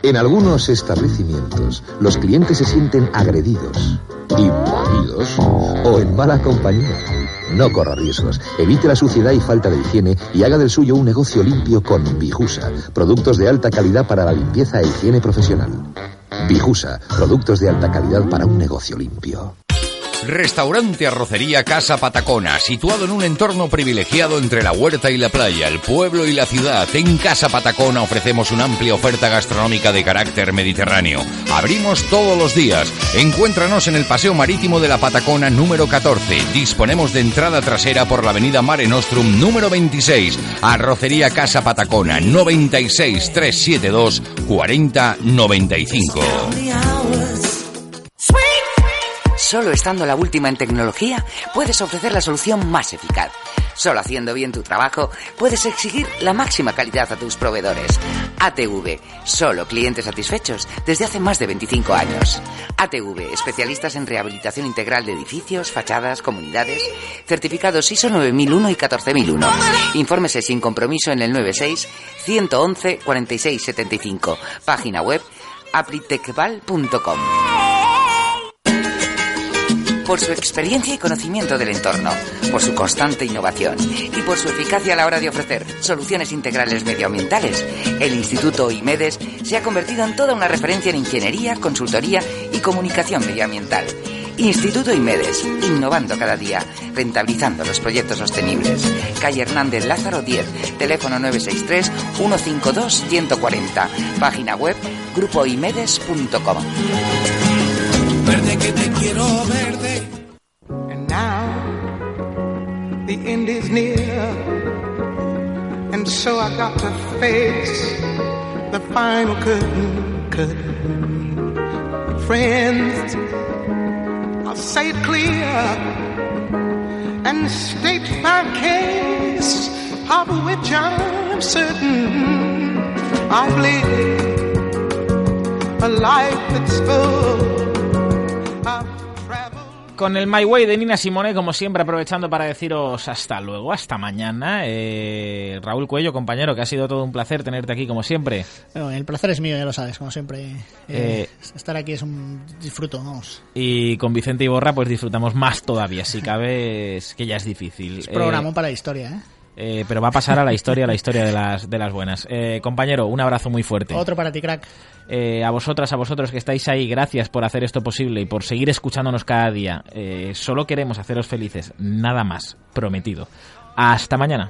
En algunos establecimientos, los clientes se sienten agredidos, invadidos o en mala compañía. No corra riesgos. Evite la suciedad y falta de higiene y haga del suyo un negocio limpio con Bijusa. Productos de alta calidad para la limpieza e higiene profesional. Bijusa. Productos de alta calidad para un negocio limpio. Restaurante Arrocería Casa Patacona, situado en un entorno privilegiado entre la huerta y la playa, el pueblo y la ciudad. En Casa Patacona ofrecemos una amplia oferta gastronómica de carácter mediterráneo. Abrimos todos los días. Encuéntranos en el Paseo Marítimo de la Patacona número 14. Disponemos de entrada trasera por la avenida Mare Nostrum número 26. Arrocería Casa Patacona 96 372 40 95. Solo estando la última en tecnología, puedes ofrecer la solución más eficaz. Solo haciendo bien tu trabajo, puedes exigir la máxima calidad a tus proveedores. ATV, solo clientes satisfechos desde hace más de 25 años. ATV, especialistas en rehabilitación integral de edificios, fachadas, comunidades, certificados ISO 9001 y 14001. Infórmese sin compromiso en el 96 111 46 75. Página web apritecval.com. Por su experiencia y conocimiento del entorno, por su constante innovación y por su eficacia a la hora de ofrecer soluciones integrales medioambientales, el Instituto IMEDES se ha convertido en toda una referencia en ingeniería, consultoría y comunicación medioambiental. Instituto Imedes, innovando cada día, rentabilizando los proyectos sostenibles. Calle Hernández Lázaro 10, teléfono 963-152-140, página web grupoimedes.com. Verde que te quiero verde. And now the end is near. And so I got to face the final curtain, curtain. Friends, I'll say it clear and state my case of which I'm certain. I've lived a life that's full. Con el My Way de Nina Simone, como siempre, aprovechando para deciros hasta luego, hasta mañana. Eh, Raúl Cuello, compañero, que ha sido todo un placer tenerte aquí, como siempre. Bueno, el placer es mío, ya lo sabes, como siempre. Eh, Eh, estar aquí es un disfruto, vamos. Y con Vicente Iborra, pues disfrutamos más todavía. Si [LAUGHS] cabe, es que ya es difícil. Es Eh, programón para la historia, ¿eh? eh, pero va a pasar a la historia, a la historia de las, de las buenas. Eh, compañero, un abrazo muy fuerte. Otro para ti, crack. Eh, a vosotras, a vosotros que estáis ahí, gracias por hacer esto posible y por seguir escuchándonos cada día. Eh, solo queremos haceros felices, nada más, prometido. Hasta mañana.